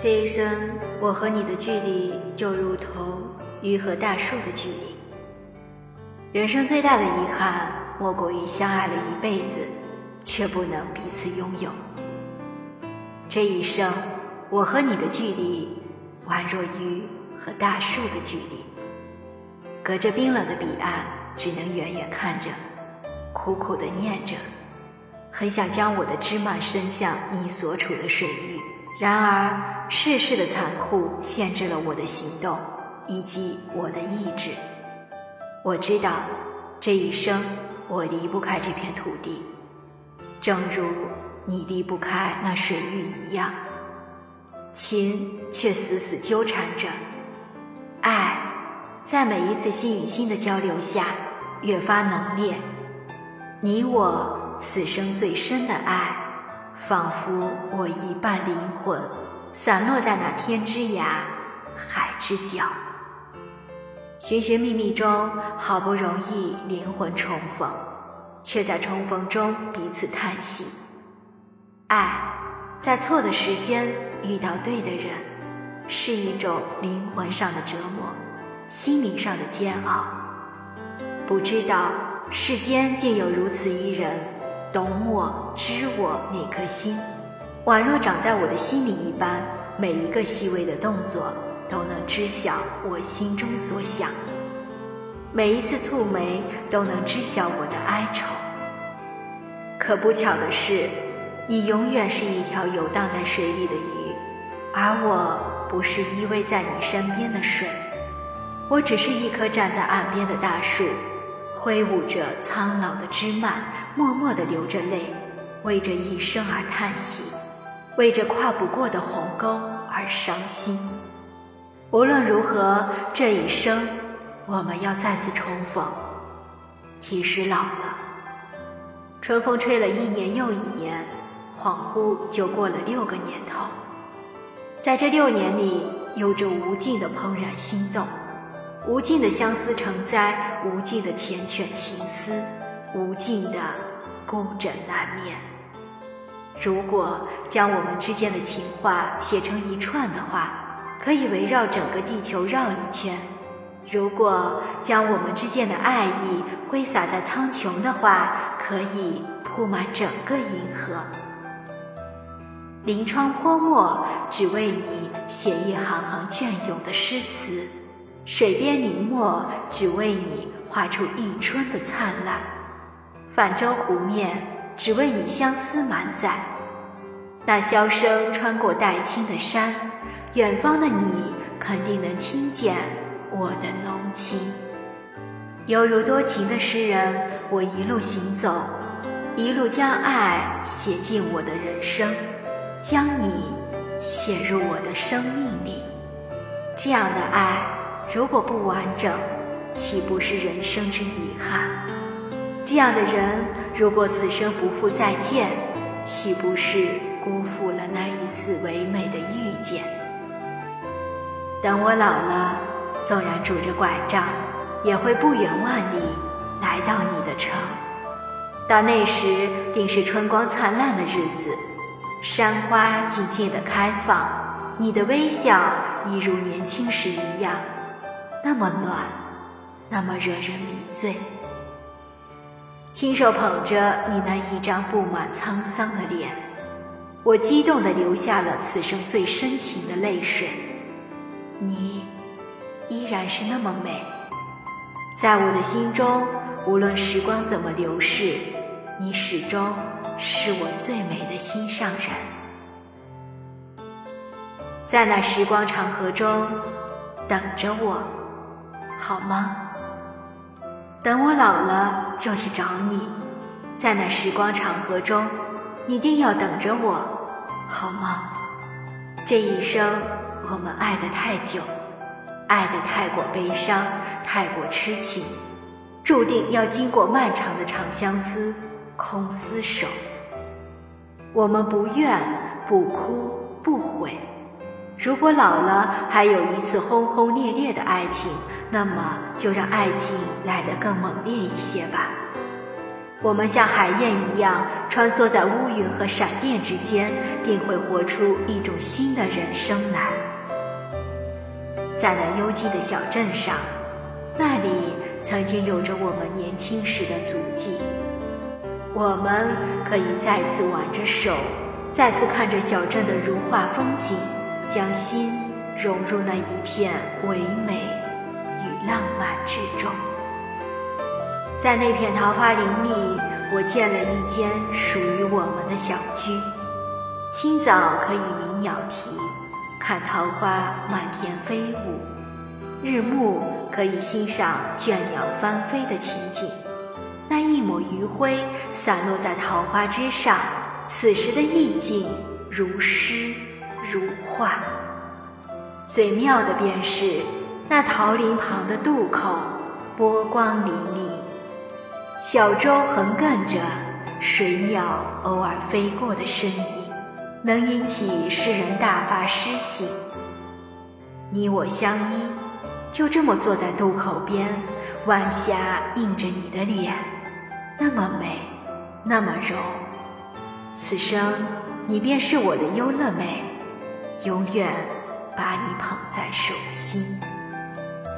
这一生，我和你的距离就如同鱼和大树的距离。人生最大的遗憾，莫过于相爱了一辈子，却不能彼此拥有。这一生，我和你的距离，宛若鱼和大树的距离，隔着冰冷的彼岸，只能远远看着，苦苦的念着，很想将我的枝蔓伸向你所处的水域。然而，世事的残酷限制了我的行动以及我的意志。我知道，这一生我离不开这片土地，正如你离不开那水域一样。情却死死纠缠着，爱在每一次心与心的交流下越发浓烈。你我此生最深的爱。仿佛我一半灵魂散落在那天之涯，海之角。寻寻觅觅中，好不容易灵魂重逢，却在重逢中彼此叹息。爱，在错的时间遇到对的人，是一种灵魂上的折磨，心灵上的煎熬。不知道世间竟有如此一人。懂我、知我那颗心，宛若长在我的心里一般，每一个细微的动作都能知晓我心中所想，每一次蹙眉都能知晓我的哀愁。可不巧的是，你永远是一条游荡在水里的鱼，而我不是依偎在你身边的水，我只是一棵站在岸边的大树。挥舞着苍老的枝蔓，默默地流着泪，为这一生而叹息，为这跨不过的鸿沟而伤心。无论如何，这一生我们要再次重逢。其实老了，春风吹了一年又一年，恍惚就过了六个年头。在这六年里，有着无尽的怦然心动。无尽的相思成灾，无尽的缱绻情思，无尽的孤枕难眠。如果将我们之间的情话写成一串的话，可以围绕整个地球绕一圈；如果将我们之间的爱意挥洒在苍穹的话，可以铺满整个银河。临窗泼墨，只为你写一行行隽永的诗词。水边临墨，只为你画出一春的灿烂；泛舟湖面，只为你相思满载。那箫声穿过黛青的山，远方的你肯定能听见我的浓情。犹如多情的诗人，我一路行走，一路将爱写进我的人生，将你写入我的生命里。这样的爱。如果不完整，岂不是人生之遗憾？这样的人，如果此生不复再见，岂不是辜负了那一次唯美的遇见？等我老了，纵然拄着拐杖，也会不远万里来到你的城。到那时，定是春光灿烂的日子，山花静静的开放，你的微笑一如年轻时一样。那么暖，那么惹人迷醉。亲手捧着你那一张布满沧桑的脸，我激动地流下了此生最深情的泪水。你依然是那么美，在我的心中，无论时光怎么流逝，你始终是我最美的心上人。在那时光长河中，等着我。好吗？等我老了就去找你，在那时光长河中，你定要等着我，好吗？这一生我们爱得太久，爱得太过悲伤，太过痴情，注定要经过漫长的长相思，空厮守。我们不怨，不哭，不悔。如果老了还有一次轰轰烈烈的爱情，那么就让爱情来得更猛烈一些吧。我们像海燕一样穿梭在乌云和闪电之间，定会活出一种新的人生来。在那幽寂的小镇上，那里曾经有着我们年轻时的足迹。我们可以再次挽着手，再次看着小镇的如画风景，将心融入那一片唯美与浪漫之中。在那片桃花林里，我建了一间属于我们的小居。清早可以鸣鸟啼，看桃花满天飞舞；日暮可以欣赏倦鸟翻飞的情景。那一抹余晖散落在桃花之上，此时的意境如诗如画。最妙的便是那桃林旁的渡口，波光粼粼。小舟横亘着，水鸟偶尔飞过的身影，能引起诗人大发诗兴。你我相依，就这么坐在渡口边，晚霞映着你的脸，那么美，那么柔。此生你便是我的优乐美，永远把你捧在手心。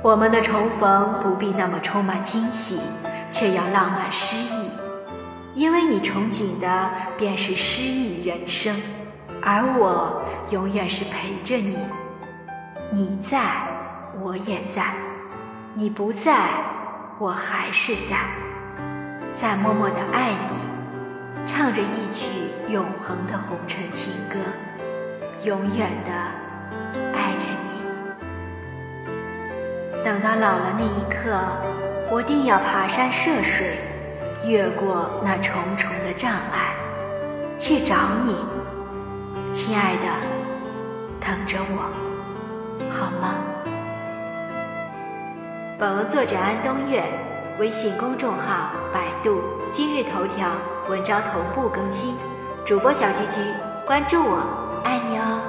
我们的重逢不必那么充满惊喜。却要浪漫诗意，因为你憧憬的便是诗意人生，而我永远是陪着你。你在，我也在；你不在，我还是在，在默默的爱你，唱着一曲永恒的红尘情歌，永远的爱着你。等到老了那一刻。我定要爬山涉水，越过那重重的障碍，去找你，亲爱的，等着我，好吗？本文作者安东月，微信公众号、百度、今日头条文章同步更新，主播小菊菊，关注我，爱你哦。